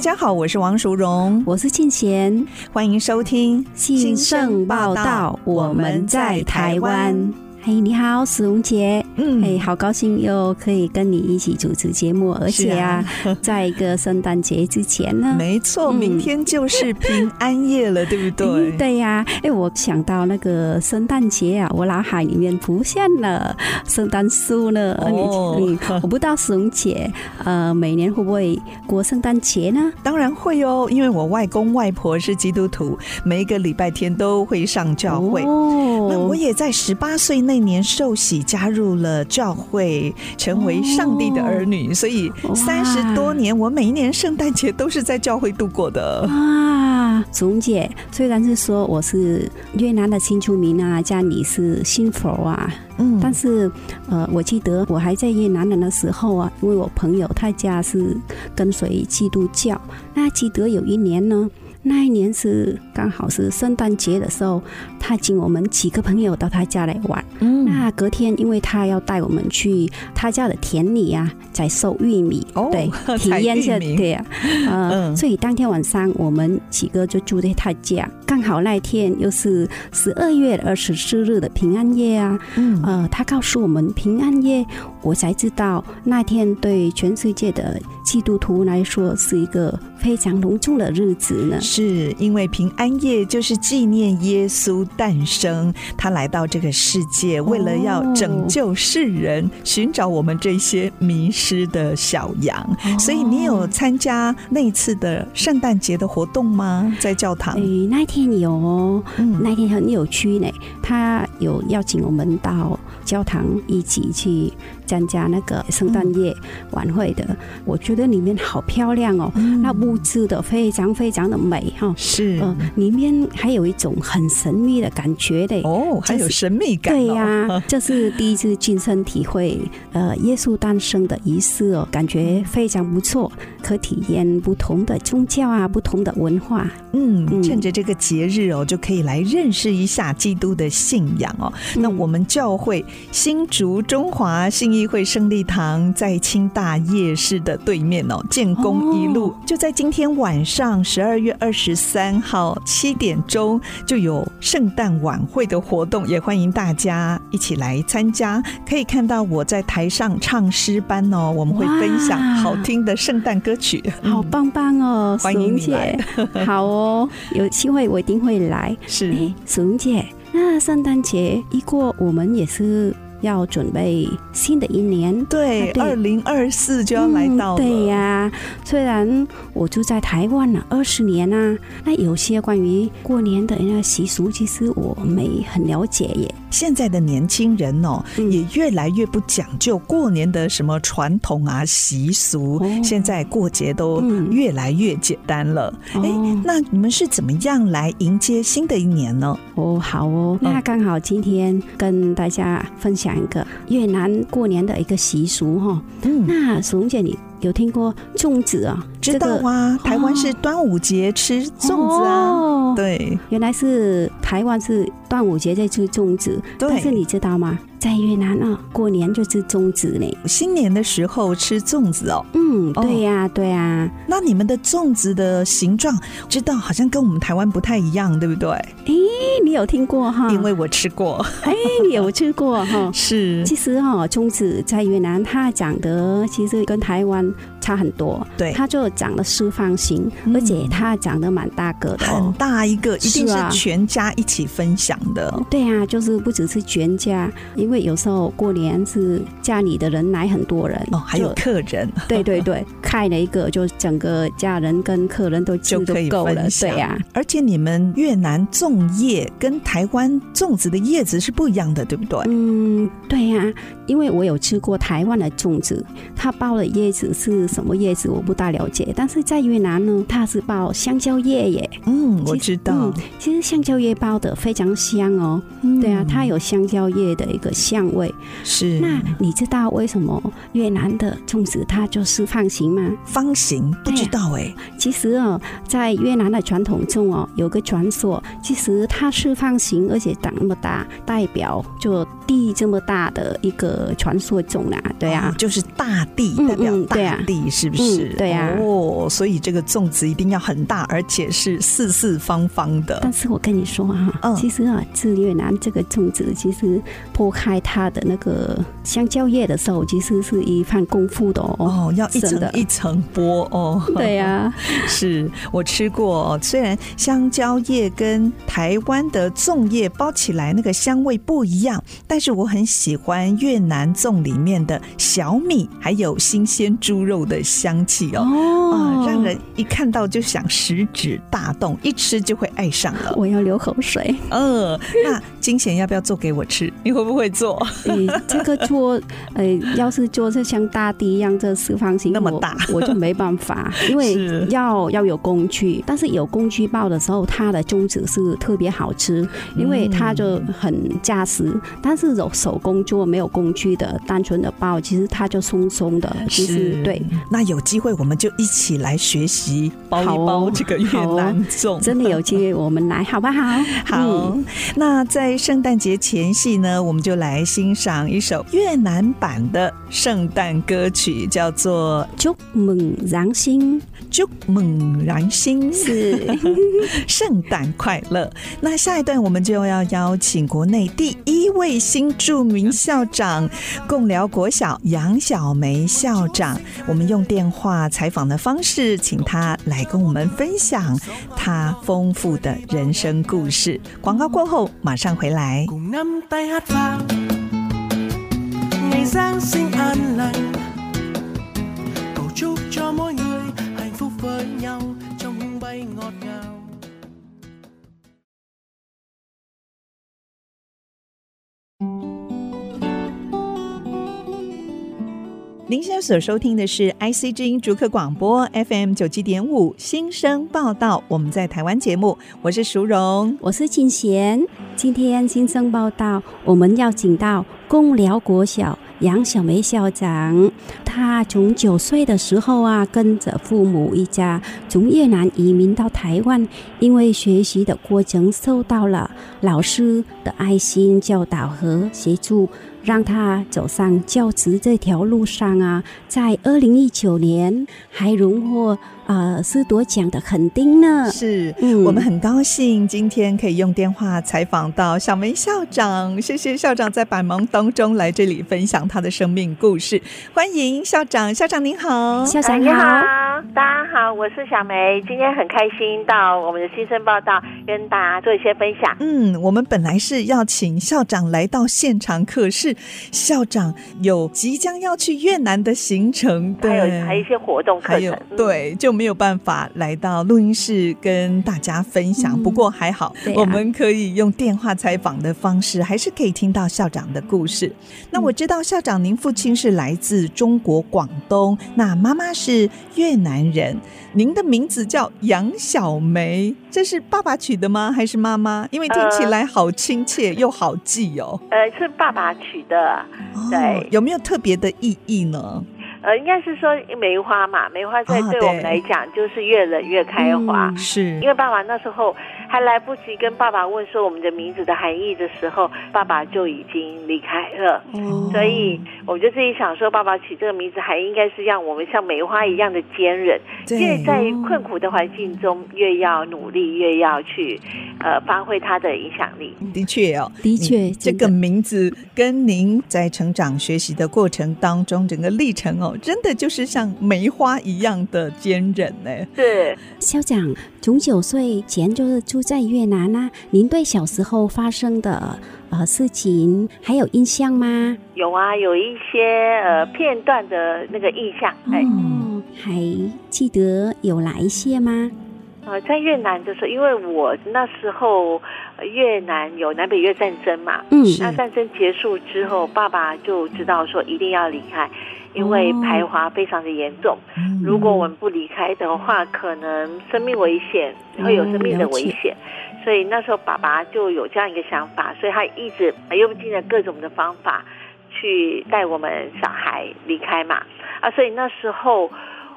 大家好，我是王淑荣，我是庆贤，欢迎收听新盛报道，我们在台湾。嘿你好，史荣姐。嗯，哎，好高兴又可以跟你一起主持节目，而且啊，在一个圣诞节之前呢，没错，明天就是平安夜了，嗯、对不对？对呀、啊，哎，我想到那个圣诞节啊，我脑海里面浮现了圣诞树呢。哦，你我不知道史荣姐，呃，每年会不会过圣诞节呢？当然会哦，因为我外公外婆是基督徒，每一个礼拜天都会上教会。哦，那我也在十八岁那年受洗加入了教会，成为上帝的儿女，所以三十多年，我每一年圣诞节都是在教会度过的。啊，总姐，虽然是说我是越南的新出民啊，家里是信佛啊，嗯，但是呃，我记得我还在越南人的时候啊，因为我朋友他家是跟随基督教，那记得有一年呢。那一年是刚好是圣诞节的时候，他请我们几个朋友到他家来玩。嗯，那隔天因为他要带我们去他家的田里啊，在收玉米，哦、对，体验一下，对呀、啊，呃，嗯、所以当天晚上我们几个就住在他家。刚好那天又是十二月二十四日的平安夜啊，嗯，呃，他告诉我们平安夜，我才知道那天对全世界的基督徒来说是一个非常隆重的日子呢。是因为平安夜就是纪念耶稣诞生，他来到这个世界，为了要拯救世人，寻找我们这些迷失的小羊。所以你有参加那次的圣诞节的活动吗？在教堂？哎，那天有哦，那天很有趣呢。他有邀请我们到教堂一起去。参加那个圣诞夜晚会的，我觉得里面好漂亮哦，那布置的非常非常的美哈。是，呃，里面还有一种很神秘的感觉的哦，还有神秘感。对呀，这是第一次亲身体会呃耶稣诞生的仪式哦，感觉非常不错，可体验不同的宗教啊，不同的文化。嗯，趁着这个节日哦，就可以来认识一下基督的信仰哦。那我们教会新竹中华信义议会胜利堂在清大夜市的对面哦，建工一路就在今天晚上十二月二十三号七点钟就有圣诞晚会的活动，也欢迎大家一起来参加。可以看到我在台上唱诗班哦，我们会分享好听的圣诞歌曲，好棒棒哦！欢迎你来，好哦，有机会我一定会来。是，苏荣姐，那圣诞节一过，我们也是。要准备新的一年，对，二零二四就要来到了。嗯、对呀、啊，虽然我住在台湾了二十年啊，那有些关于过年的那习俗，其实我没很了解耶。现在的年轻人哦，嗯、也越来越不讲究过年的什么传统啊习俗，哦、现在过节都越来越简单了。哎、嗯，那你们是怎么样来迎接新的一年呢？哦，好哦，那刚好今天跟大家分享。两个越南过年的一个习俗哈，嗯，那苏荣姐你有听过粽子啊？知道啊，台湾是端午节吃粽子啊，哦、对，原来是台湾是端午节在吃粽子，但是你知道吗？在越南啊，过年就吃粽子呢。新年的时候吃粽子哦。嗯，对呀，对呀。那你们的粽子的形状，知道好像跟我们台湾不太一样，对不对？哎，你有听过哈？因为我吃过。哎，你有吃过哈？是。其实哈，粽子在越南它长得其实跟台湾差很多。对。它就长得四方形，而且它长得蛮大个的，很大一个，一定是全家一起分享的。对啊，就是不只是全家，因因为有时候过年是家里的人来很多人哦，还有客人，对 对 对，开了一个就整个家人跟客人都就可以够了，对呀。而且你们越南粽叶叶跟台湾粽子的叶子是不一样的，对不对？嗯，对呀、啊，因为我有吃过台湾的粽子，它包的叶子是什么叶子我不大了解，但是在越南呢，它是包香蕉叶耶。嗯，我知道。嗯、其实香蕉叶包的非常香哦。嗯、对啊，它有香蕉叶的一个香味。是。那你知道为什么越南的粽子它就是方形吗？方形不知道哎。其实哦，在越南的传统中哦，有个传说，其实它是方形，而且长那么大，代表就地这么大的一个传说中啊。对啊，就是大地代表大地，是不是？对啊。哦，所以这个粽子一定要很大，而且是四四方方的。但是我跟你说啊，嗯、其实啊，自越南这个粽子，其实剥开它的那个香蕉叶的时候，其实是一番功夫的哦。哦，要一层一层剥哦。对呀、啊，是我吃过。虽然香蕉叶跟台湾的粽叶包起来那个香味不一样，但是我很喜欢越南粽里面的小米还有新鲜猪肉的香气哦。哦、呃，让人一看到就想食指大动，一吃就会爱上了。我要流口水。呃，那金贤要不要做给我吃？你会不会做？你这个做，呃，要是做是像大地一样这四方形那么大我，我就没办法，因为要要有工具。但是有工具包的时候，它的宗旨是特别好吃，因为它就很扎实。但是有手工做没有工具的单纯的包，其实它就松松的。其实对，那有机会我们就一起来学习包一包这个越南粽。真的有机会我们来好不好？好。嗯、那在圣诞节前夕呢，我们就来欣赏一首越南版的圣诞歌曲，叫做《Chúc mừng Giáng sinh》。Chúc mừng Giáng sinh 是圣诞快乐。那下一段我们就要邀请国内第一位新著名校长——共聊国小杨小梅校长。我们用电话采访的方式，请他来跟我们分享他丰富的人生故事。广告过后马上回来。您现在所收听的是 IC 之音竹科广播 FM 九七点五新生报道。我们在台湾节目，我是淑荣，我是静贤。今天新生报道，我们要请到贡寮国小杨小梅校长。她从九岁的时候啊，跟着父母一家从越南移民到台湾，因为学习的过程受到了老师的爱心教导和协助。让他走上教职这条路上啊，在二零一九年还荣获呃师铎奖的肯定呢。是，嗯，我们很高兴今天可以用电话采访到小梅校长。谢谢校长在百忙当中来这里分享他的生命故事。欢迎校长，校长您好，校长你好，大家好，我是小梅。今天很开心到我们的新生报道跟大家做一些分享。嗯，我们本来是要请校长来到现场，可是。校长有即将要去越南的行程，对，还有还有一些活动课程，对，就没有办法来到录音室跟大家分享。嗯、不过还好，啊、我们可以用电话采访的方式，还是可以听到校长的故事。那我知道校长，您父亲是来自中国广东，那妈妈是越南人。您的名字叫杨小梅，这是爸爸取的吗？还是妈妈？因为听起来好亲切又好记哦。呃，是爸爸取的。对，哦，有没有特别的意义呢？呃，应该是说梅花嘛，梅花在对我们来讲就是越冷越开花。嗯，是因为爸爸那时候。还来不及跟爸爸问说我们的名字的含义的时候，爸爸就已经离开了。嗯，所以我就自己想说，爸爸取这个名字还应该是让我们像梅花一样的坚韧，越在困苦的环境中越要努力，越要去呃发挥他的影响力。的确哦，的确，这个名字跟您在成长学习的过程当中整个历程哦，真的就是像梅花一样的坚韧呢。是校长从九岁前就是住在越南啊，您对小时候发生的呃事情还有印象吗？有啊，有一些呃片段的那个印象。哎、哦，还记得有哪一些吗？呃，在越南的时候，因为我那时候越南有南北越战争嘛，嗯，那战争结束之后，爸爸就知道说一定要离开，因为排华非常的严重，哦、如果我们不离开的话，可能生命危险，会有生命的危险，嗯、所以那时候爸爸就有这样一个想法，所以他一直用尽了各种的方法去带我们小孩离开嘛，啊，所以那时候。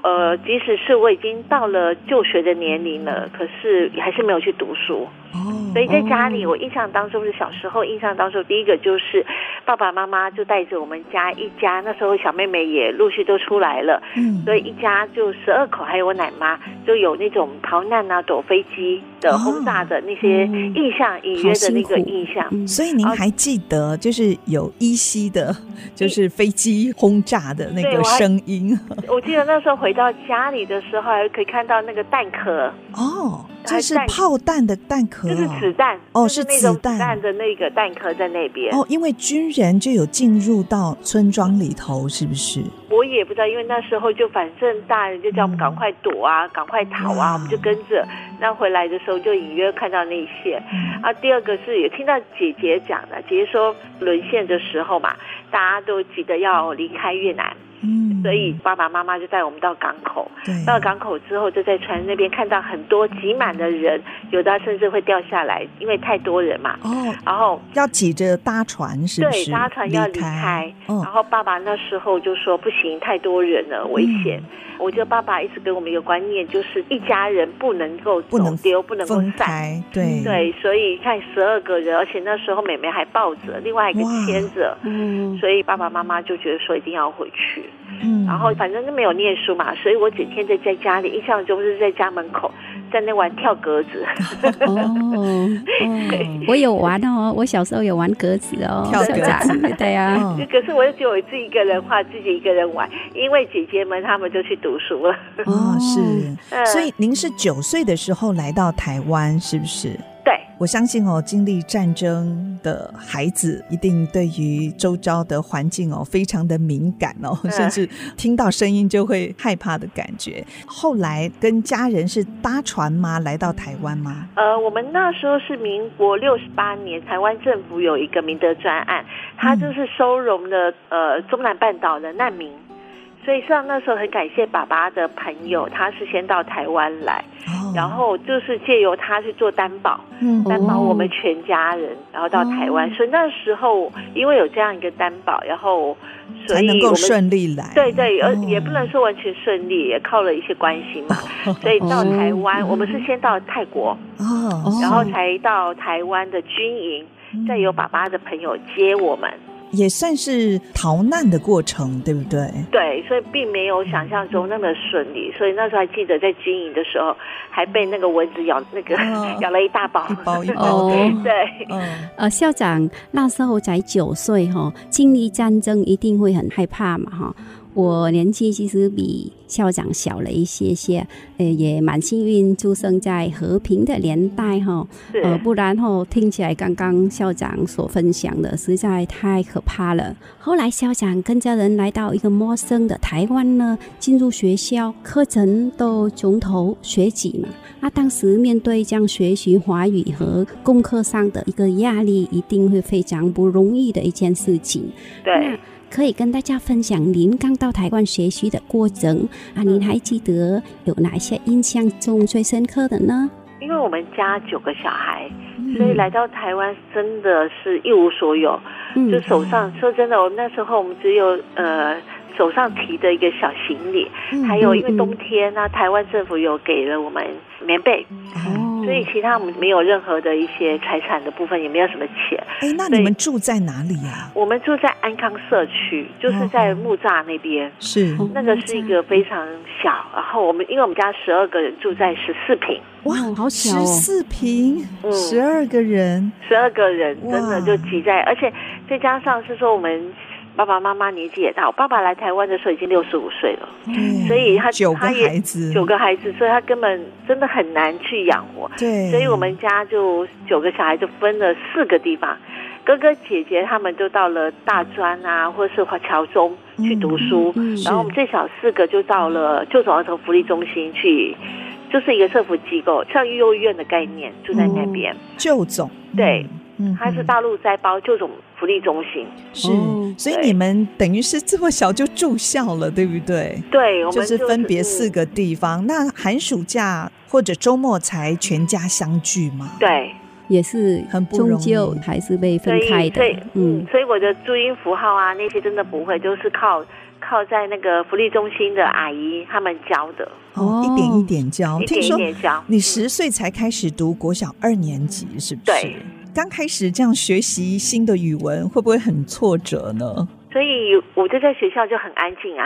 呃，即使是我已经到了就学的年龄了，可是还是没有去读书。哦，所以在家里，我印象当中是小时候印象当中，第一个就是爸爸妈妈就带着我们家一家，那时候小妹妹也陆续都出来了，嗯，所以一家就十二口，还有我奶妈，就有那种逃难啊、躲飞机的轰炸的那些印象，隐约的那个印象。所以您还记得，就是有依稀的，就是飞机轰炸的那个声音。我记得那时候回到家里的时候，还可以看到那个弹壳哦。这是炮弹的弹壳，就是子弹哦，是子弹的那个弹壳在那边哦。因为军人就有进入到村庄里头，是不是？我也不知道，因为那时候就反正大人就叫我们赶快躲啊，赶快逃啊，我们就跟着。那回来的时候就隐约看到那些。啊，第二个是也听到姐姐讲的，姐姐说沦陷的时候嘛，大家都急得要离开越南。嗯，所以爸爸妈妈就带我们到港口。对，到了港口之后，就在船那边看到很多挤满的人，有的甚至会掉下来，因为太多人嘛。哦，然后要挤着搭船，是不是？对，搭船要离开。哦，然后爸爸那时候就说：“不行，太多人了，危险。嗯”我觉得爸爸一直给我们一个观念，就是一家人不能够走丢，不能够散。对对，所以看十二个人，而且那时候妹妹还抱着，另外一个牵着。嗯，所以爸爸妈妈就觉得说一定要回去。嗯，然后反正都没有念书嘛，所以我整天在在家里，印象中是在家门口在那玩跳格子。哦，哦 我有玩哦，我小时候有玩格子哦，跳格子，对呀、啊。可是我就只有我自己一个人画，自己一个人玩，因为姐姐们他们就去读书了。哦，是，所以您是九岁的时候来到台湾，是不是？对，我相信哦，经历战争的孩子一定对于周遭的环境哦非常的敏感哦，甚至听到声音就会害怕的感觉。后来跟家人是搭船吗？来到台湾吗？呃，我们那时候是民国六十八年，台湾政府有一个明德专案，它就是收容了呃中南半岛的难民。所以像那时候很感谢爸爸的朋友，他是先到台湾来，哦、然后就是借由他去做担保，嗯，担保我们全家人，然后到台湾。哦、所以那时候因为有这样一个担保，然后所以我们才能够顺利来。对对，而也不能说完全顺利，也靠了一些关系嘛。哦、所以到台湾，哦、我们是先到泰国，哦，然后才到台湾的军营，再由爸爸的朋友接我们。也算是逃难的过程，对不对？对，所以并没有想象中那么顺利。所以那时候还记得在军营的时候，还被那个蚊子咬，那个、哦、咬了一大包，一包一包。对，对嗯、呃，校长那时候才九岁哈，经历战争一定会很害怕嘛哈。我年纪其实比校长小了一些些，呃，也蛮幸运出生在和平的年代哈，呃，不然后听起来刚刚校长所分享的实在太可怕了。后来校长跟家人来到一个陌生的台湾呢，进入学校，课程都从头学起嘛。那当时面对这样学习华语和功课上的一个压力，一定会非常不容易的一件事情。对。可以跟大家分享您刚到台湾学习的过程。啊？您还记得有哪些印象中最深刻的呢？因为我们家九个小孩，所以来到台湾真的是一无所有，嗯、就手上说真的，我们那时候我们只有呃手上提的一个小行李，嗯、还有因为冬天呢、啊，台湾政府有给了我们棉被。嗯所以其他我们没有任何的一些财产的部分，也没有什么钱。哎，那你们住在哪里呀？我们住在安康社区，就是在木栅那边。是，那个是一个非常小。然后我们因为我们家十二个人住在十四坪，哇，好小哦，十四坪，十二个人，十二个人真的就挤在，而且再加上是说我们。爸爸妈妈年纪也大，我爸爸来台湾的时候已经六十五岁了，嗯、所以他九个孩子，九个孩子，所以他根本真的很难去养活。对，所以我们家就九个小孩就分了四个地方，哥哥姐姐他们就到了大专啊，或者是华侨中去读书，嗯嗯、然后我们最小四个就到了旧总儿童福利中心去。就是一个社福机构，像幼儿园的概念，住在那边。旧总对。嗯，它是大陆在包就种福利中心，是，所以你们等于是这么小就住校了，对不对？对，我们就是分别四个地方。那寒暑假或者周末才全家相聚吗？对，也是很不容易，还是被分开的。对，嗯，所以我的注音符号啊那些真的不会，都是靠靠在那个福利中心的阿姨他们教的。哦，一点一点教，一点一点教。你十岁才开始读国小二年级，是不是？对。刚开始这样学习新的语文，会不会很挫折呢？所以我就在学校就很安静啊。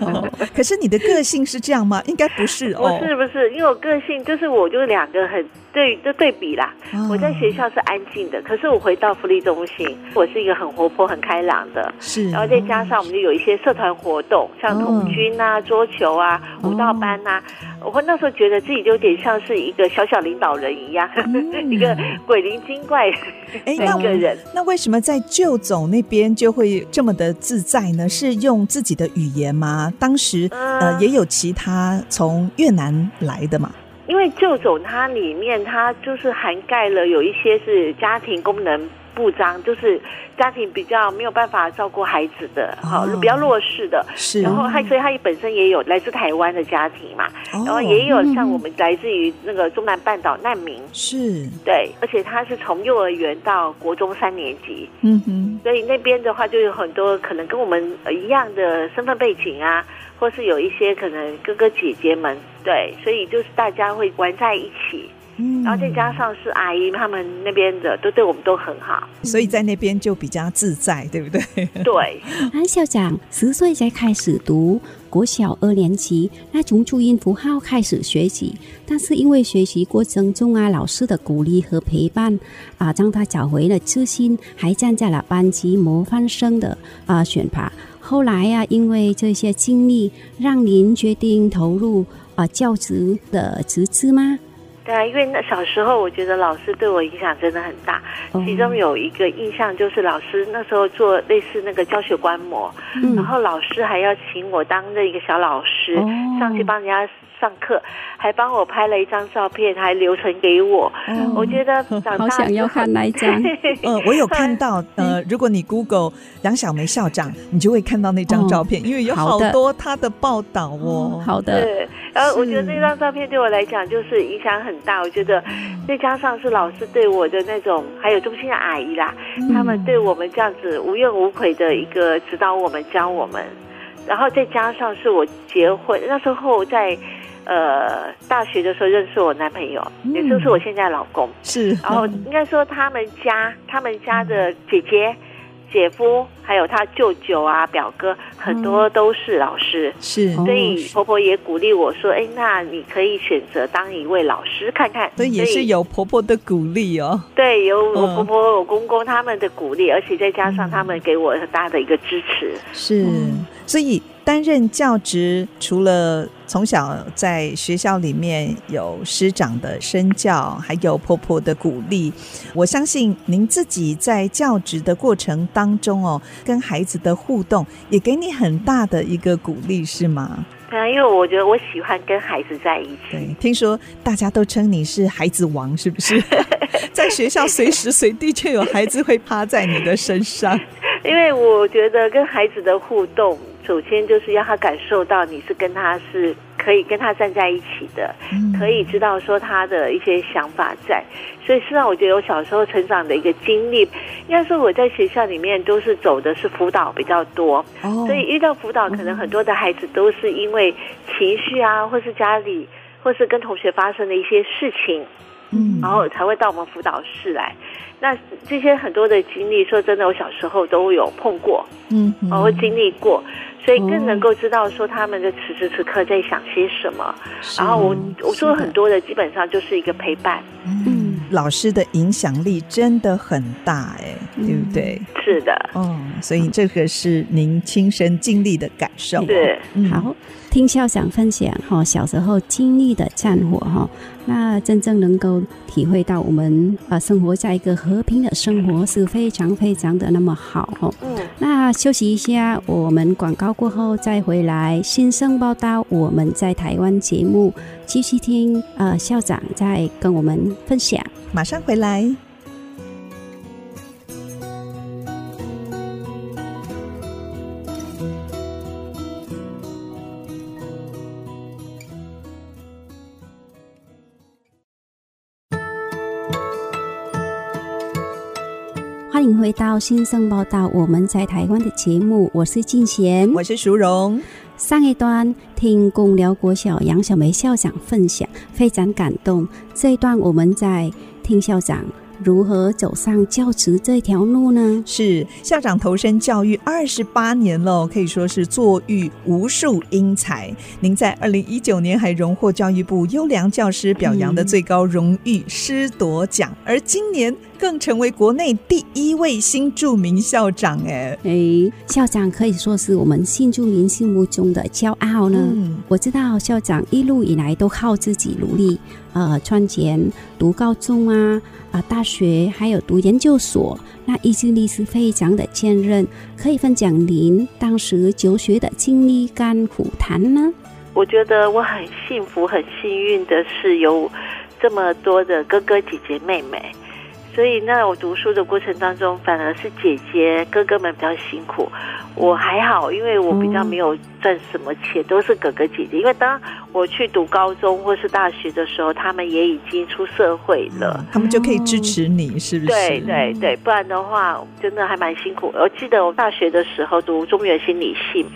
哦，可是你的个性是这样吗？应该不是哦。不是不是，因为我个性就是我就是两个很对的对比啦。我在学校是安静的，可是我回到福利中心，我是一个很活泼很开朗的。是，然后再加上我们就有一些社团活动，像童军啊、桌球啊、舞蹈班啊。我那时候觉得自己就有点像是一个小小领导人一样，一个鬼灵精怪的一个人。那为什么在旧总那边就会？这么的自在呢？是用自己的语言吗？当时呃也有其他从越南来的嘛？因为旧总它里面它就是涵盖了有一些是家庭功能。不彰，就是家庭比较没有办法照顾孩子的，好、哦、比较弱势的。是，然后他所以它本身也有来自台湾的家庭嘛，哦、然后也有像我们来自于那个中南半岛难民。是，对，而且他是从幼儿园到国中三年级。嗯哼，所以那边的话就有很多可能跟我们一样的身份背景啊，或是有一些可能哥哥姐姐们，对，所以就是大家会玩在一起。嗯，然后再加上是阿姨他们那边的都对我们都很好，所以在那边就比较自在，对不对？对。安校长十岁才开始读国小二年级，那从注音符号开始学习，但是因为学习过程中啊，老师的鼓励和陪伴啊，让他找回了自信，还站在了班级模范生的啊选拔。后来呀、啊，因为这些经历，让您决定投入啊教职的职资吗？对啊，因为那小时候我觉得老师对我影响真的很大，其中有一个印象就是老师那时候做类似那个教学观摩，嗯、然后老师还要请我当那一个小老师、哦、上去帮人家上课，还帮我拍了一张照片，还留存给我。哦、我觉得长大好想要看那一张。嗯，我有看到。呃，如果你 Google 杨小梅校长，你就会看到那张照片，哦、因为有好多她的报道哦。好的。对，然后我觉得那张照片对我来讲就是影响很大。我觉得再加上是老师对我的那种，还有中心的阿姨啦，嗯、他们对我们这样子无怨无悔的一个指导我们、教我们，然后再加上是我结婚那时候在。呃，大学的时候认识我男朋友，嗯、也就是我现在老公。是，然后应该说他们家，他们家的姐姐、姐夫，还有他舅舅啊、表哥，很多都是老师。是，所以婆婆也鼓励我说：“哎，那你可以选择当一位老师看看。”所以也是有婆婆的鼓励哦。对，有我婆婆、我公公他们的鼓励，而且再加上他们给我很大的一个支持。是，所以。担任教职，除了从小在学校里面有师长的身教，还有婆婆的鼓励，我相信您自己在教职的过程当中哦，跟孩子的互动也给你很大的一个鼓励，是吗？对啊，因为我觉得我喜欢跟孩子在一起。对，听说大家都称你是孩子王，是不是？在学校随时随地就有孩子会趴在你的身上。因为我觉得跟孩子的互动。首先就是要他感受到你是跟他是可以跟他站在一起的，可以知道说他的一些想法在。所以实际上我觉得我小时候成长的一个经历，应该说我在学校里面都是走的是辅导比较多，所以遇到辅导可能很多的孩子都是因为情绪啊，或是家里或是跟同学发生的一些事情，嗯，然后才会到我们辅导室来。那这些很多的经历，说真的，我小时候都有碰过，嗯，然后经历过。所以更能够知道说他们的此时此刻在想些什么，然后我我做很多的基本上就是一个陪伴。嗯，老师的影响力真的很大哎，对不对？是的，嗯，所以这个是您亲身经历的感受。对，好。听校长分享哈，小时候经历的战火哈，那真正能够体会到我们啊生活在一个和平的生活是非常非常的那么好哈。嗯，那休息一下，我们广告过后再回来。新生报道，我们在台湾节目继续听呃校长在跟我们分享。马上回来。迎回到新生报道，我们在台湾的节目，我是静贤，我是淑荣。上一段听共寮国小杨小梅校长分享，非常感动。这一段我们在听校长。如何走上教职这条路呢？是校长投身教育二十八年了，可以说是坐育无数英才。您在二零一九年还荣获教育部优良教师表扬的最高荣誉师铎奖，而今年更成为国内第一位新著名校长。哎哎，校长可以说是我们新著民心目中的骄傲呢。嗯，我知道校长一路以来都靠自己努力，呃，赚钱读高中啊。啊，大学还有读研究所，那意志力是非常的坚韧。可以分享您当时求学的经历甘苦谈呢？我觉得我很幸福、很幸运的是有这么多的哥哥姐姐妹妹，所以那我读书的过程当中，反而是姐姐哥哥们比较辛苦。我还好，因为我比较没有赚什么钱，都是哥哥姐姐。因为当我去读高中或是大学的时候，他们也已经出社会了，他们就可以支持你，是不是？对对对，不然的话，真的还蛮辛苦。我记得我大学的时候读中原心理系，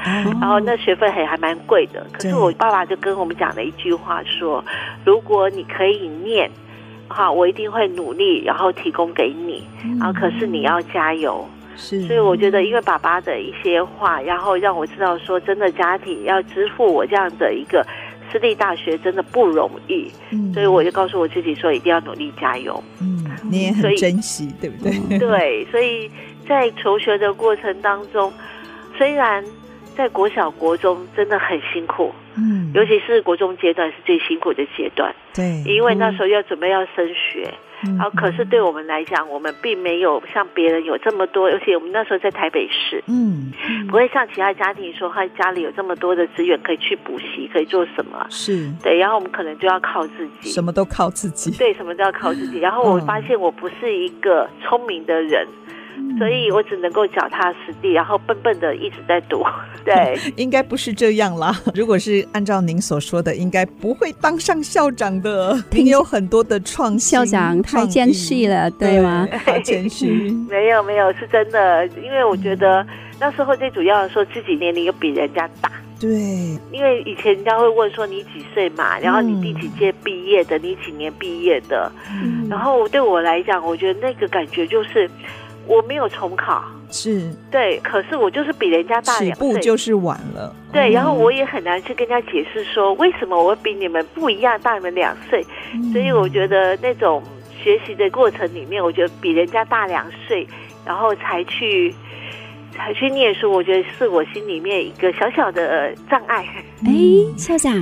然后那学费还还蛮贵的。可是我爸爸就跟我们讲了一句话说：如果你可以念，哈，我一定会努力，然后提供给你。然后可是你要加油。是，所以我觉得，因为爸爸的一些话，然后让我知道说，真的家庭要支付我这样的一个私立大学，真的不容易。嗯，所以我就告诉我自己说，一定要努力加油。嗯，你也很珍惜，对不对？对，所以在求学的过程当中，虽然在国小、国中真的很辛苦，嗯，尤其是国中阶段是最辛苦的阶段。对，因为那时候要准备要升学。然后，可是对我们来讲，我们并没有像别人有这么多，而且我们那时候在台北市，嗯，不会像其他家庭说他家里有这么多的资源可以去补习，可以做什么？是对，然后我们可能就要靠自己，什么都靠自己，对，什么都要靠自己。然后我发现我不是一个聪明的人。所以我只能够脚踏实地，然后笨笨的一直在读。对，应该不是这样啦。如果是按照您所说的，应该不会当上校长的。您有很多的创新，校长太谦虚了，对吗？太谦虚。没有没有，是真的。因为我觉得那时候最主要的说自己年龄又比人家大。对。因为以前人家会问说你几岁嘛，然后你第几届毕业的，你几年毕业的。嗯。然后对我来讲，我觉得那个感觉就是。我没有重考，是对，可是我就是比人家大两岁，起步就是晚了。对，然后我也很难去跟人家解释说，为什么我比你们不一样，大你们两岁。嗯。所以我觉得那种学习的过程里面，我觉得比人家大两岁，然后才去才去念书，我觉得是我心里面一个小小的障碍。哎，校长，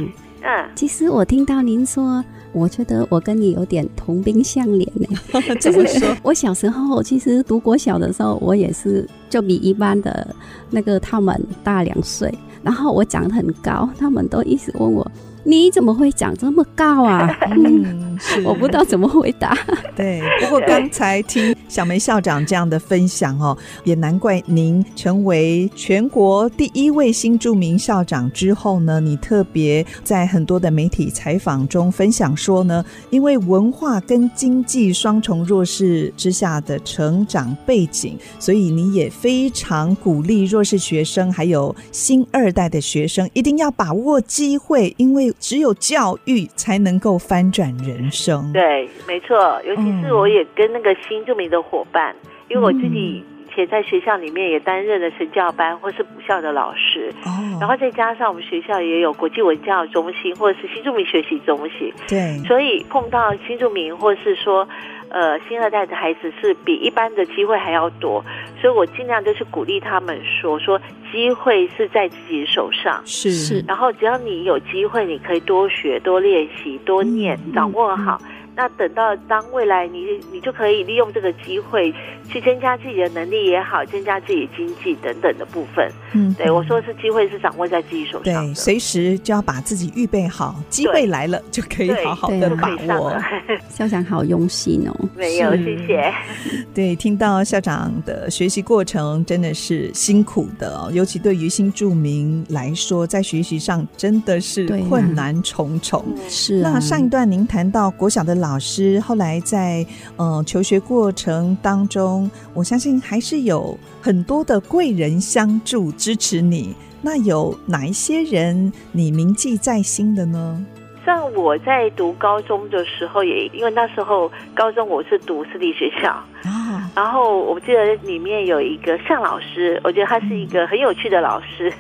嗯，其实我听到您说。我觉得我跟你有点同病相怜呢。怎么说？我小时候其实读国小的时候，我也是就比一般的那个他们大两岁，然后我长得很高，他们都一直问我。你怎么会长这么高啊？嗯，我不知道怎么回答。对，不过刚才听小梅校长这样的分享哦，也难怪您成为全国第一位新著名校长之后呢，你特别在很多的媒体采访中分享说呢，因为文化跟经济双重弱势之下的成长背景，所以你也非常鼓励弱势学生还有新二代的学生一定要把握机会，因为。只有教育才能够翻转人生。对，没错。尤其是我也跟那个新住民的伙伴，嗯、因为我自己以前在学校里面也担任了神教班或是补校的老师，哦，然后再加上我们学校也有国际文教中心或者是新住民学习中心，对，所以碰到新住民或是说。呃，新二代的孩子是比一般的机会还要多，所以我尽量就是鼓励他们说，说机会是在自己手上，是。是，然后只要你有机会，你可以多学、多练习、多念，嗯、掌握好。嗯嗯那等到当未来你你就可以利用这个机会去增加自己的能力也好，增加自己的经济等等的部分。嗯，对我说是机会是掌握在自己手上，对，随时就要把自己预备好，机会来了就可以好好的把握。校长好用心哦，没有，谢谢。对，听到校长的学习过程真的是辛苦的哦，尤其对于新住民来说，在学习上真的是困难重重。是、啊，那上一段您谈到国小的老老师，后来在呃求学过程当中，我相信还是有很多的贵人相助支持你。那有哪一些人你铭记在心的呢？像我在读高中的时候，也因为那时候高中我是读私立学校啊，然后我记得里面有一个向老师，我觉得他是一个很有趣的老师，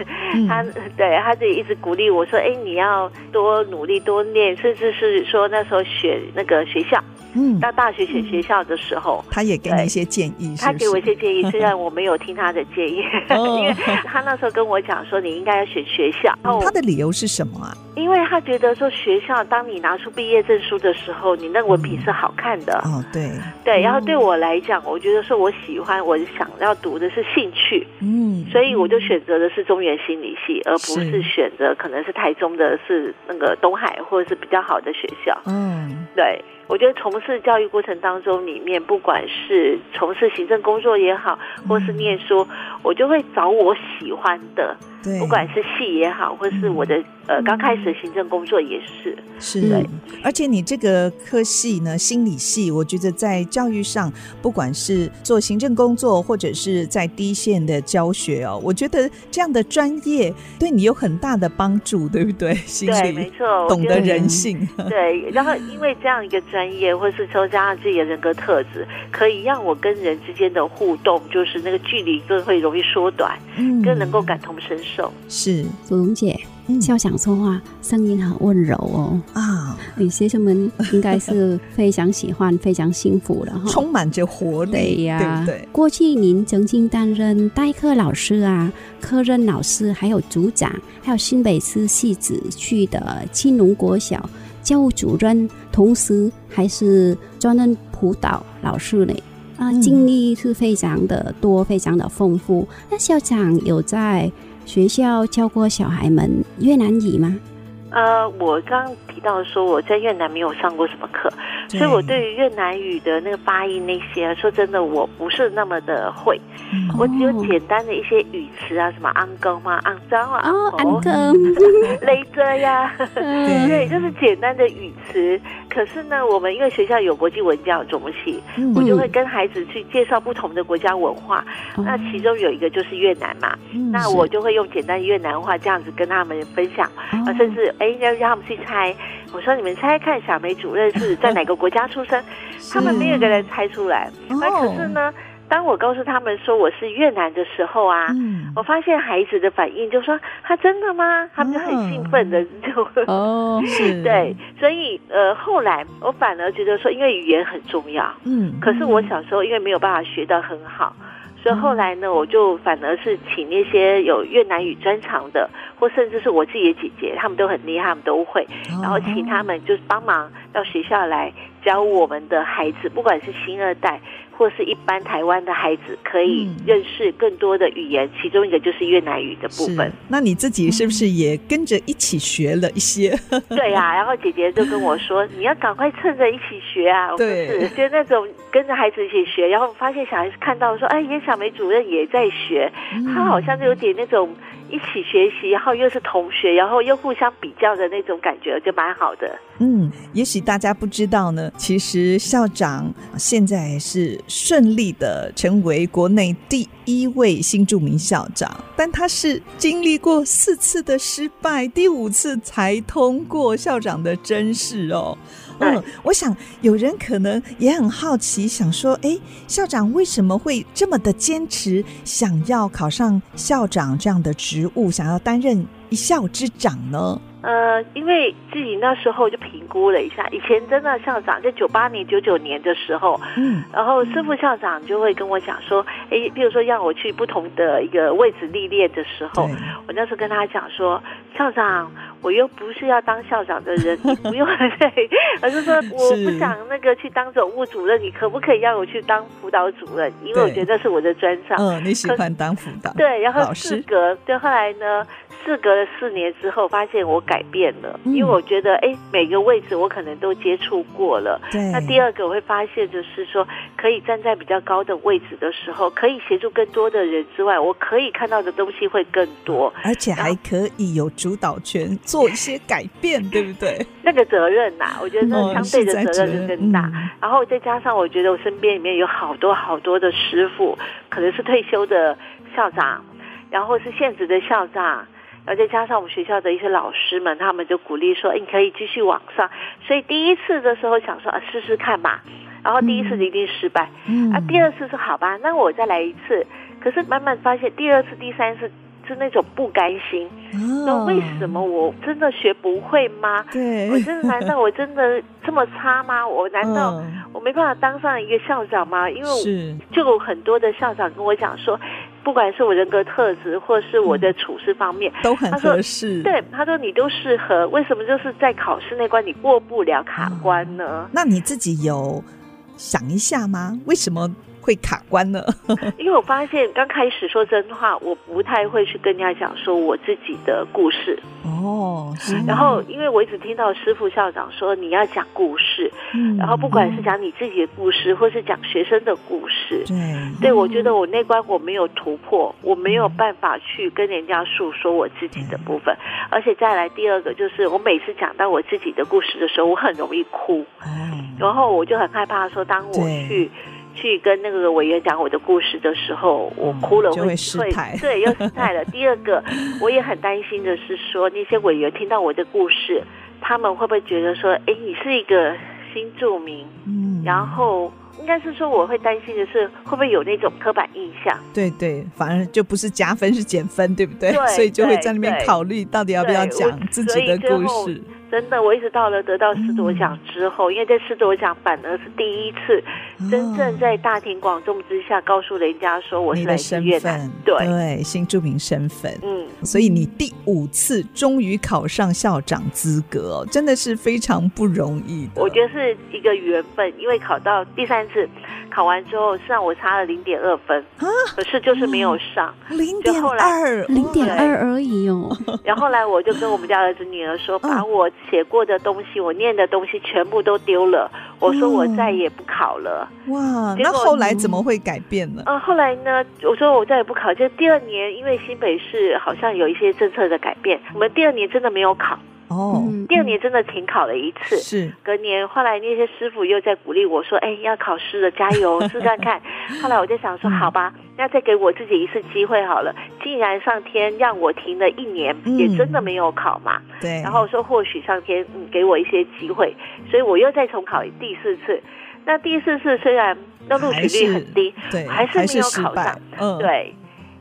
他对他就一直鼓励我说：“哎，你要多努力多念，甚至是说那时候选那个学校。”嗯，到大学选学校的时候，他也给你一些建议是是？他给我一些建议，虽然我没有听他的建议，因为他那时候跟我讲说，你应该要选学校。他的理由是什么啊？因为他觉得说，学校当你拿出毕业证书的时候，你那个文凭是好看的。哦，对对。然后对我来讲，我觉得说我喜欢，我想要读的是兴趣。嗯，所以我就选择的是中原心理系，而不是选择可能是台中的是那个东海或者是比较好的学校。嗯，对。我觉得从事教育过程当中，里面不管是从事行政工作也好，或是念书，我就会找我喜欢的。对，不管是戏也好，或是我的、嗯、呃刚开始的行政工作也是，是的。而且你这个科系呢，心理系，我觉得在教育上，不管是做行政工作，或者是在第一线的教学哦，我觉得这样的专业对你有很大的帮助，对不对？心理对，没错，懂得人性。对，然后因为这样一个专业，或是说加上自己的人格特质，可以让我跟人之间的互动，就是那个距离更会容易缩短，嗯，更能够感同身受。是祖荣姐，校长说话声音很温柔哦啊！女学生们应该是非常喜欢，非常幸福的哈，充满着活力呀，对不对？过去您曾经担任代课老师啊、科任老师，还有组长，还有新北市戏子区的青龙国小教务主任，同时还是专任辅导老师呢。啊，经历是非常的多，非常的丰富。那校长有在学校教过小孩们越南语吗？呃，我刚刚提到说我在越南没有上过什么课，所以我对于越南语的那个发音那些，说真的，我不是那么的会。嗯、我只有简单的一些语词啊，什么安公嘛、肮脏啊、哦、安公、勒着呀，对，就是简单的语词。可是呢，我们因为学校有国际文教中心，嗯、我就会跟孩子去介绍不同的国家文化。嗯、那其中有一个就是越南嘛，嗯、那我就会用简单越南话这样子跟他们分享，啊、嗯，甚至。哎，要让他们去猜。我说：“你们猜看，小梅主任是在哪个国家出生？”他们没有个人猜出来。那可是呢，当我告诉他们说我是越南的时候啊，我发现孩子的反应就说：“他真的吗？”他们就很兴奋的就哦，对。所以呃，后来我反而觉得说，因为语言很重要。嗯。可是我小时候因为没有办法学得很好。所以后来呢，我就反而是请那些有越南语专长的，或甚至是我自己的姐姐，他们都很厉害，他们都会，然后请他们就是帮忙到学校来教我们的孩子，不管是新二代。或是一般台湾的孩子可以认识更多的语言，嗯、其中一个就是越南语的部分。那你自己是不是也跟着一起学了一些？对呀、啊，然后姐姐就跟我说：“你要赶快趁着一起学啊！” 对，就那种跟着孩子一起学，然后发现小孩子看到说：“哎，严小梅主任也在学，他好像就有点那种。”一起学习，然后又是同学，然后又互相比较的那种感觉，就蛮好的。嗯，也许大家不知道呢，其实校长现在是顺利的成为国内第一位新著名校长，但他是经历过四次的失败，第五次才通过校长的甄试哦。嗯，我想有人可能也很好奇，想说，哎，校长为什么会这么的坚持，想要考上校长这样的职务，想要担任一校之长呢？呃，因为自己那时候就评估了一下，以前真的校长在九八年、九九年的时候，嗯，然后师副校长就会跟我讲说，哎，比如说让我去不同的一个位置历练的时候，我那时候跟他讲说，校长。我又不是要当校长的人，你不用 对，而是说我不想那个去当总务主任，你可不可以让我去当辅导主任？因为我觉得这是我的专长。嗯，你喜欢当辅导？对，然后四隔，对，后来呢？四隔了四年之后，发现我改变了，嗯、因为我觉得，哎，每个位置我可能都接触过了。对。那第二个我会发现，就是说，可以站在比较高的位置的时候，可以协助更多的人之外，我可以看到的东西会更多，而且还可以有主导权，做一些改变，对不对？那个责任呐、啊，我觉得那相对的责任就更大。嗯、然后再加上，我觉得我身边里面有好多好多的师傅，可能是退休的校长，然后是现职的校长。然后再加上我们学校的一些老师们，他们就鼓励说：“你可以继续往上。”所以第一次的时候想说：“啊，试试看嘛。”然后第一次一定失败，嗯，啊，第二次说：“好吧，那我再来一次。”可是慢慢发现，第二次、第三次是那种不甘心。那、哦、为什么我真的学不会吗？对，我真的难道 我真的这么差吗？我难道我没办法当上一个校长吗？因为我就有很多的校长跟我讲说。不管是我人格特质，或是我的处事方面，嗯、都很合适。对，他说你都适合，为什么就是在考试那关你过不了卡关呢？嗯、那你自己有想一下吗？为什么？会卡关呢，因为我发现刚开始说真话，我不太会去跟人家讲说我自己的故事。哦。然后，因为我一直听到师傅校长说你要讲故事，嗯、然后不管是讲你自己的故事，或是讲学生的故事，对，对我觉得我那关我没有突破，我没有办法去跟人家诉说我自己的部分。而且再来第二个就是，我每次讲到我自己的故事的时候，我很容易哭，然后我就很害怕说，当我去。去跟那个委员讲我的故事的时候，我哭了会，会失态，对，又失态了。第二个，我也很担心的是说，那些委员听到我的故事，他们会不会觉得说，哎，你是一个新住民？嗯，然后应该是说，我会担心的是，会不会有那种刻板印象？对对，反而就不是加分是减分，对不对？对，所以就会在那边考虑到底要不要讲自己的故事。真的，我一直到了得到师铎奖之后，嗯、因为在师铎奖反而是第一次真正在大庭广众之下告诉人家说我是来自越南，对。对，新著名身份，嗯，所以你第五次终于考上校长资格，真的是非常不容易的。我觉得是一个缘分，因为考到第三次。考完之后，虽然我差了零点二分，啊、可是就是没有上零点二，零点二而已哦。然后后来我就跟我们家儿子女儿说，把我写过的东西、我念的东西全部都丢了。我说我再也不考了。哇，那后来怎么会改变呢？啊，后来呢？我说我再也不考。就第二年，因为新北市好像有一些政策的改变，我们第二年真的没有考。哦，第二年真的停考了一次，是。隔年，后来那些师傅又在鼓励我说：“哎，要考试了，加油，试试看。”后来我就想说：“好吧，那再给我自己一次机会好了。既然上天让我停了一年，也真的没有考嘛，对。然后说或许上天嗯给我一些机会，所以我又再重考第四次。那第四次虽然那录取率很低，对，还是没有考上，嗯，对。”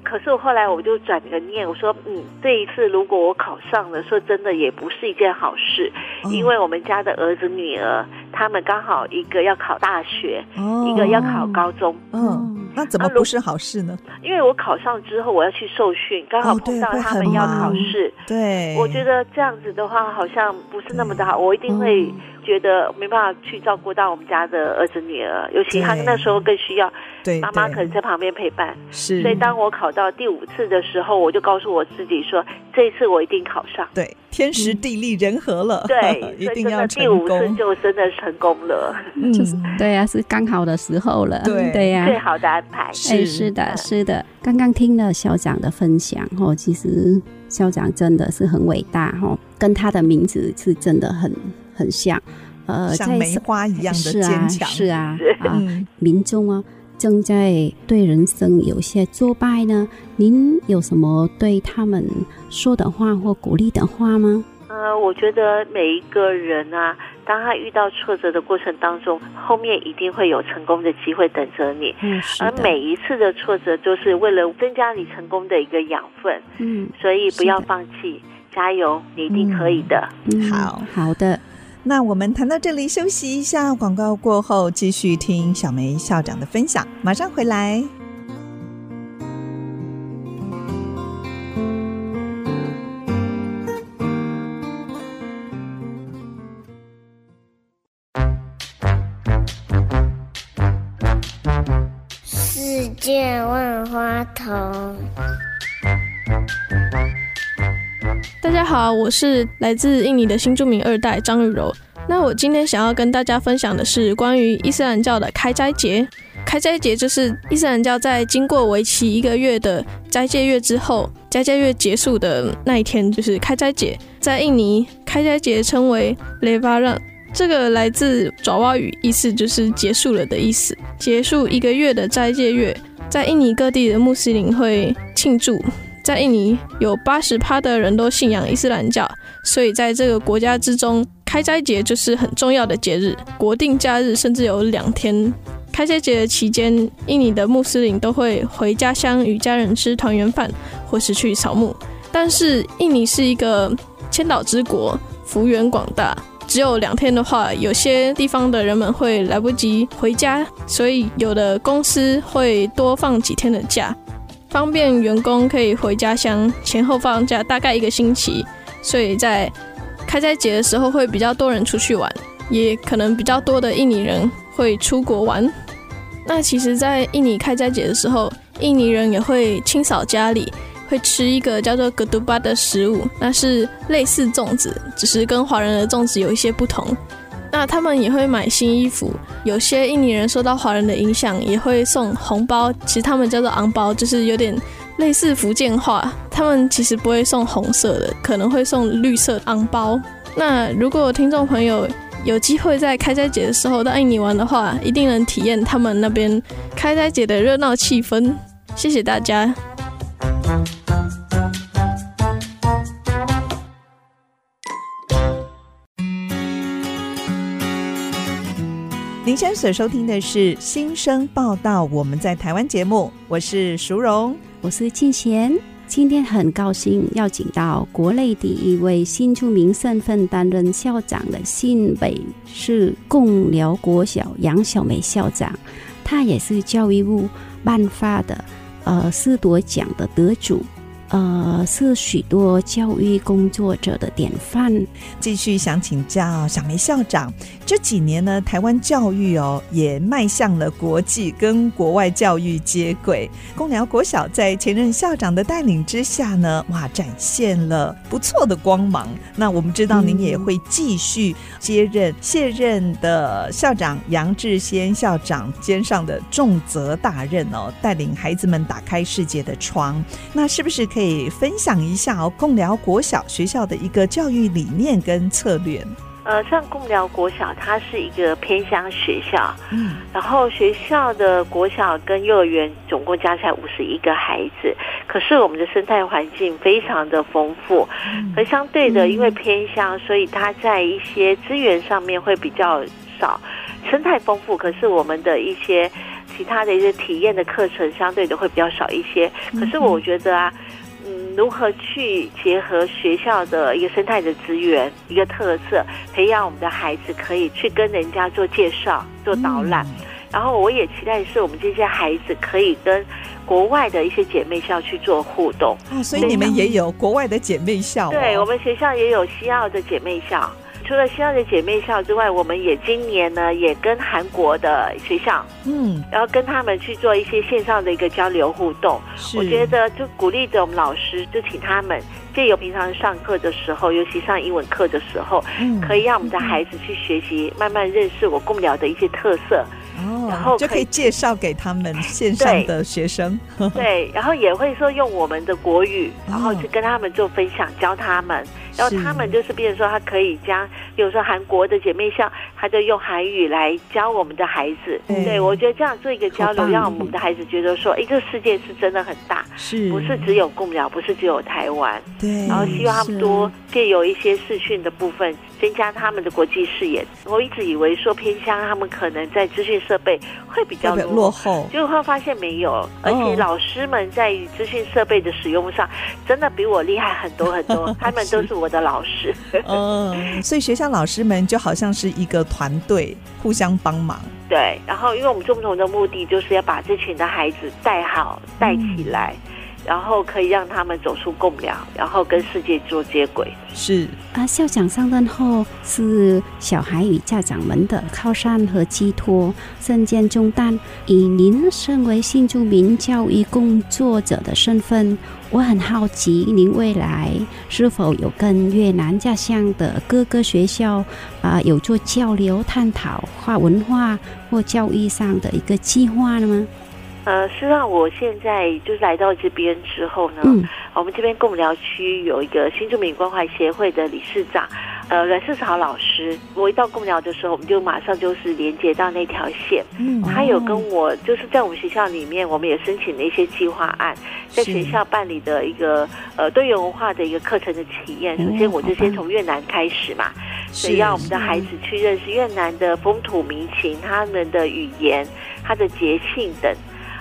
可是我后来我就转个念，我说，嗯，这一次如果我考上了，说真的也不是一件好事，嗯、因为我们家的儿子女儿，他们刚好一个要考大学，哦、一个要考高中，嗯，那怎么不是好事呢？因为我考上之后我要去受训，刚好碰到他们要考试，哦、对，对，我觉得这样子的话好像不是那么的好，我一定会觉得没办法去照顾到我们家的儿子女儿，尤其他那时候更需要。对，妈妈可能在旁边陪伴，是。所以当我考到第五次的时候，我就告诉我自己说，这一次我一定考上。对，天时地利人和了，对，一定要成功。第五次就真的成功了，嗯，对呀，是刚好的时候了，对对呀，最好的安排。是是的，是的。刚刚听了校长的分享，哦，其实校长真的是很伟大，哦，跟他的名字是真的很很像，呃，像梅花一样的坚强，是啊，啊，民众啊。正在对人生有些挫败呢，您有什么对他们说的话或鼓励的话吗？呃，我觉得每一个人啊，当他遇到挫折的过程当中，后面一定会有成功的机会等着你。嗯，而每一次的挫折，就是为了增加你成功的一个养分。嗯，所以不要放弃，加油，你一定可以的。嗯，好好的。那我们谈到这里休息一下广告过后继续听小梅校长的分享马上回来。世界万花筒。大家好，我是来自印尼的新著名二代张雨柔。那我今天想要跟大家分享的是关于伊斯兰教的开斋节。开斋节就是伊斯兰教在经过为期一个月的斋戒月之后，斋戒月结束的那一天就是开斋节。在印尼，开斋节称为 Lebaran，这个来自爪哇语，意思就是结束了的意思。结束一个月的斋戒月，在印尼各地的穆斯林会庆祝。在印尼有八十趴的人都信仰伊斯兰教，所以在这个国家之中，开斋节就是很重要的节日，国定假日甚至有两天。开斋节的期间，印尼的穆斯林都会回家乡与家人吃团圆饭，或是去扫墓。但是印尼是一个千岛之国，幅员广大，只有两天的话，有些地方的人们会来不及回家，所以有的公司会多放几天的假。方便员工可以回家乡，前后放假大概一个星期，所以在开斋节的时候会比较多人出去玩，也可能比较多的印尼人会出国玩。那其实，在印尼开斋节的时候，印尼人也会清扫家里，会吃一个叫做格杜巴的食物，那是类似粽子，只是跟华人的粽子有一些不同。那他们也会买新衣服，有些印尼人受到华人的影响，也会送红包。其实他们叫做昂包，就是有点类似福建话。他们其实不会送红色的，可能会送绿色昂包。那如果听众朋友有机会在开斋节的时候到印尼玩的话，一定能体验他们那边开斋节的热闹气氛。谢谢大家。您现在所收听的是新生报道，我们在台湾节目，我是淑荣，我是庆贤。今天很高兴邀请到国内第一位新出名身份担任校长的新北市贡寮国小杨小梅校长，她也是教育部颁发的呃师铎奖的得主。呃，是许多教育工作者的典范。继续想请教小梅校长，这几年呢，台湾教育哦也迈向了国际跟国外教育接轨。公寮国小在前任校长的带领之下呢，哇，展现了不错的光芒。那我们知道您也会继续接任卸任的校长杨志先校长肩上的重责大任哦，带领孩子们打开世界的窗。那是不是可以？可以分享一下哦，共寮国小学校的一个教育理念跟策略。呃，像共寮国小，它是一个偏乡学校，嗯，然后学校的国小跟幼儿园总共加起来五十一个孩子，可是我们的生态环境非常的丰富，而相对的，因为偏乡，所以它在一些资源上面会比较少，生态丰富，可是我们的一些其他的一些体验的课程相对的会比较少一些，可是我觉得啊。嗯，如何去结合学校的一个生态的资源、一个特色，培养我们的孩子可以去跟人家做介绍、做导览。嗯、然后，我也期待是我们这些孩子可以跟国外的一些姐妹校去做互动。哦，所以你们也有国外的姐妹校？哦？对，我们学校也有西澳的姐妹校。除了西澳的姐妹校之外，我们也今年呢也跟韩国的学校，嗯，然后跟他们去做一些线上的一个交流互动。是我觉得就鼓励着我们老师，就请他们借由平常上课的时候，尤其上英文课的时候，嗯，可以让我们的孩子去学习，慢慢认识我共聊的一些特色。哦，然后就可以介绍给他们线上的学生。对，对，然后也会说用我们的国语，然后去跟他们做分享，教他们。然后他们就是，变成说他可以将，比如说韩国的姐妹校，他就用韩语来教我们的孩子。对，对，我觉得这样做一个交流，让我们的孩子觉得说，哎，这个世界是真的很大，是不是只有共寮，不是只有台湾。对，然后希望他们多借由一些视讯的部分，增加他们的国际视野。我一直以为说偏乡，他们可能在资讯设备会比较落后，结果会发现没有，而且老师们在于资讯设备的使用上，真的比我厉害很多很多。他们都是我的老师，嗯，所以学校老师们就好像是一个团队，互相帮忙。对，然后因为我们共同的目的就是要把这群的孩子带好、带起来。然后可以让他们走出共寮，然后跟世界做接轨。是啊，校长上任后是小孩与家长们的靠山和寄托，身兼重担。以您身为新住民教育工作者的身份，我很好奇，您未来是否有跟越南家乡的各个学校啊、呃、有做交流、探讨跨文化或教育上的一个计划呢吗？呃，实际上我现在就是来到这边之后呢，嗯、我们这边贡寮区有一个新住民关怀协会的理事长，呃，阮世潮老师。我一到贡寮的时候，我们就马上就是连接到那条线。嗯，他有跟我就是在我们学校里面，我们也申请了一些计划案，在学校办理的一个呃多元文化的一个课程的体验。首先，我就先从越南开始嘛，所以让我们的孩子去认识越南的风土民情、他们的语言、他的节庆等。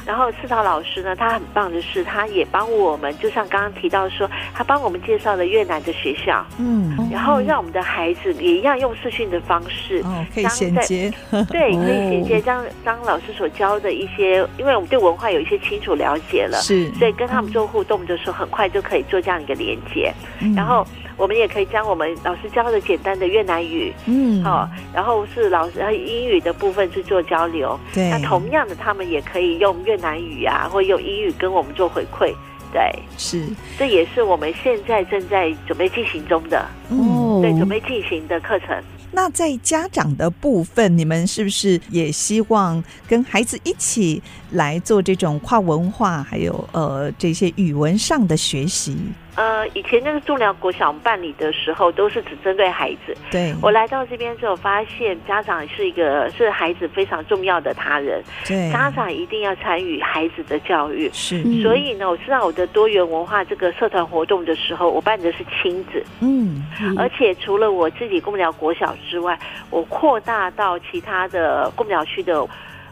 然后世潮老师呢，他很棒的是，他也帮我们，就像刚刚提到说，他帮我们介绍了越南的学校，嗯，然后让我们的孩子也一样用视讯的方式，哦，可以衔接，对，可以衔接张张老师所教的一些，因为我们对文化有一些清楚了解了，是，所以跟他们做互动的时候，很快就可以做这样一个连接，嗯、然后。我们也可以将我们老师教的简单的越南语，嗯，好，然后是老师英语的部分去做交流。对，那同样的，他们也可以用越南语啊，或用英语跟我们做回馈。对，是，这也是我们现在正在准备进行中的，哦，对，准备进行的课程。那在家长的部分，你们是不是也希望跟孩子一起来做这种跨文化，还有呃这些语文上的学习？呃，以前那个贡寮国小办理的时候，都是只针对孩子。对，我来到这边之后，发现家长是一个是孩子非常重要的他人。对，家长一定要参与孩子的教育。是，所以呢，我知道我的多元文化这个社团活动的时候，我办的是亲子。嗯，而且除了我自己共寮国小之外，我扩大到其他的共寮区的。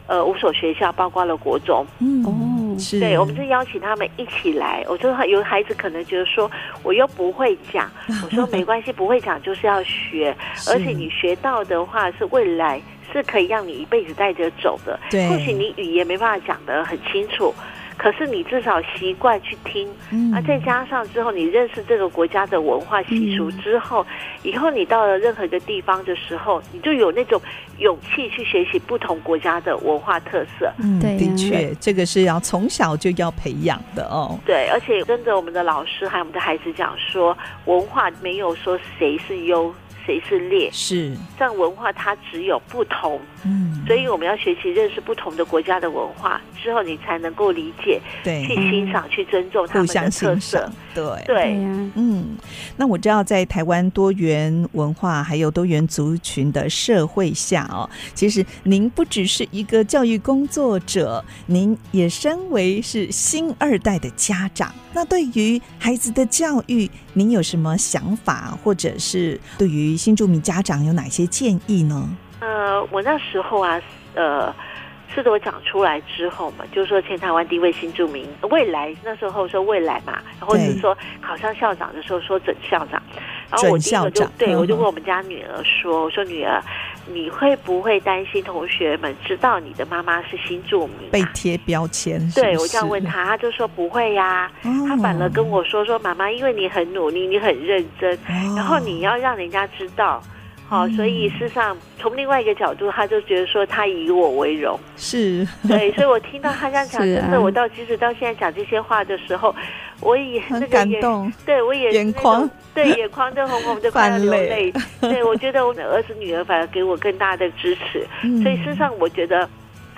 呃，五所学校包括了国中，嗯哦，是，对，我们是邀请他们一起来。我说有孩子可能觉得说，我又不会讲，我说没关系，不会讲就是要学，而且你学到的话是未来是可以让你一辈子带着走的。对，或许你语言没办法讲得很清楚。可是你至少习惯去听，嗯、啊，再加上之后你认识这个国家的文化习俗之后，嗯、以后你到了任何一个地方的时候，你就有那种勇气去学习不同国家的文化特色。嗯，对，的确，这个是要从小就要培养的哦。对，而且跟着我们的老师还有我们的孩子讲说，文化没有说谁是优。谁是劣？是这样文化，它只有不同。嗯，所以我们要学习认识不同的国家的文化，之后你才能够理解，对，去欣赏、嗯、去尊重他们的特色。对对，对呀，嗯。那我知道，在台湾多元文化还有多元族群的社会下哦，其实您不只是一个教育工作者，您也身为是新二代的家长。那对于孩子的教育，您有什么想法，或者是对于新住民家长有哪些建议呢？呃，我那时候啊，呃，是的，我讲出来之后嘛，就是说前台湾第一位新住民，未来那时候说未来嘛，然后是说考上校长的时候说准校长，然后我第一个就对我就问我们家女儿说，我说女儿。你会不会担心同学们知道你的妈妈是新住民、啊、被贴标签是是？对，我这样问他，他就说不会呀、啊。哦、他反而跟我说说妈妈，因为你很努力，你很认真，哦、然后你要让人家知道。好、哦，所以事实上从另外一个角度，他就觉得说他以我为荣。是，对，所以我听到他这样讲，真的，我到即使到现在讲这些话的时候，我也那个感动，对我也眼眶，对眼眶都红红的，快要流泪。对，我觉得我的儿子女儿反而给我更大的支持。嗯、所以事实上，我觉得，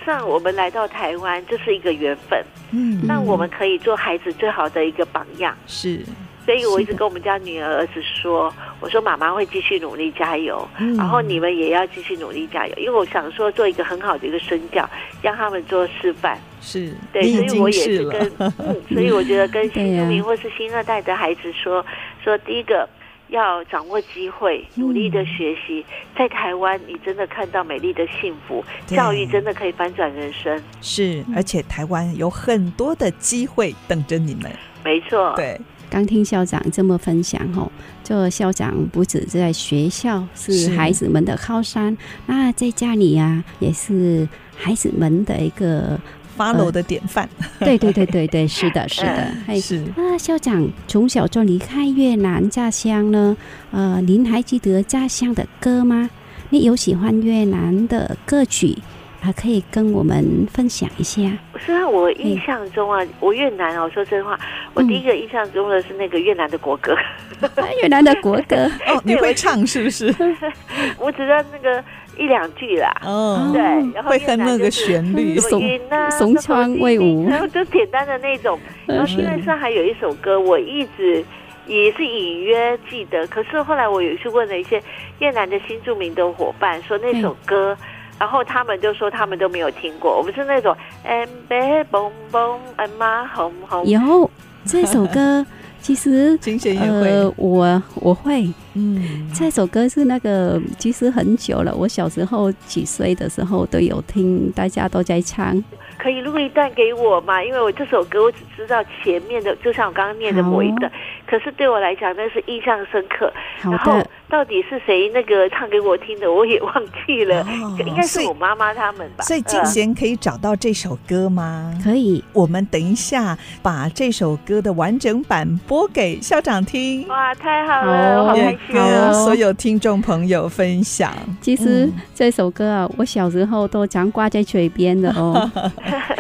像我们来到台湾，这是一个缘分。嗯，那我们可以做孩子最好的一个榜样。是。所以我一直跟我们家女儿儿子说，我说妈妈会继续努力加油，然后你们也要继续努力加油，因为我想说做一个很好的一个身教，让他们做示范。是，对，所以我也是跟，嗯，所以我觉得跟新移民或是新二代的孩子说，说第一个要掌握机会，努力的学习，在台湾你真的看到美丽的幸福，教育真的可以翻转人生。是，而且台湾有很多的机会等着你们。没错，对。刚听校长这么分享吼，这校长不止在学校是孩子们的靠山，是那在家里呀、啊、也是孩子们的一个 follow 的典范。对对对对对，是的，是的，是啊。校长从小就离开越南家乡呢，呃，您还记得家乡的歌吗？你有喜欢越南的歌曲？还可以跟我们分享一下。虽然我印象中啊，我越南啊，我说真话，我第一个印象中的是那个越南的国歌。越南的国歌 哦，你会唱是不是？我只知道那个一两句啦。哦，对，然后会哼那个旋律，耸耸窗威武，然后就简单的那种。然后现在上海有一首歌，我一直也是隐约记得，可是后来我有去问了一些越南的新著名的伙伴，说那首歌。然后他们就说他们都没有听过，我们是那种嗯，白蹦蹦，嗯马红红。有这首歌，其实金贤也会，呃，我我会，嗯，这首歌是那个其实很久了，我小时候几岁的时候都有听，大家都在唱。可以录一段给我吗？因为我这首歌我只知道前面的，就像我刚刚念的某一段，可是对我来讲那是印象深刻。然后到底是谁那个唱给我听的，我也忘记了，哦、应该是我妈妈他们吧。所以静贤可以找到这首歌吗？可以，我们等一下把这首歌的完整版播给校长听。哇，太好了，好，好开心哦！所有听众朋友分享。其实、嗯、这首歌啊，我小时候都常挂在嘴边的哦。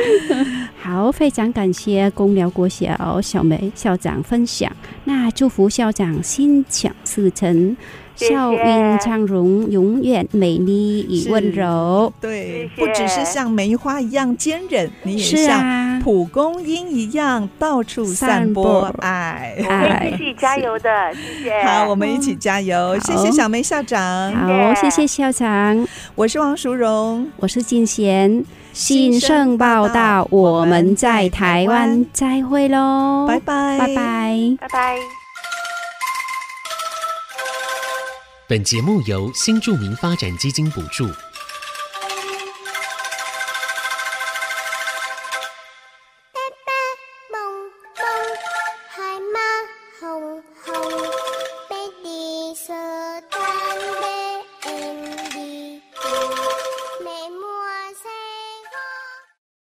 好，非常感谢公寮国小小梅校长分享。那祝福校长心想事成，笑靨昌荣，永远美丽与温柔。对，不只是像梅花一样坚韧，你也像蒲公英一样到处散播爱。爱，一起加油的，谢谢。好，我们一起加油。谢谢小梅校长。好，谢谢校长。我是王淑荣，我是金贤。新生报道，我们在台湾再会喽，拜拜，拜拜，拜拜。本节目由新住民发展基金补助。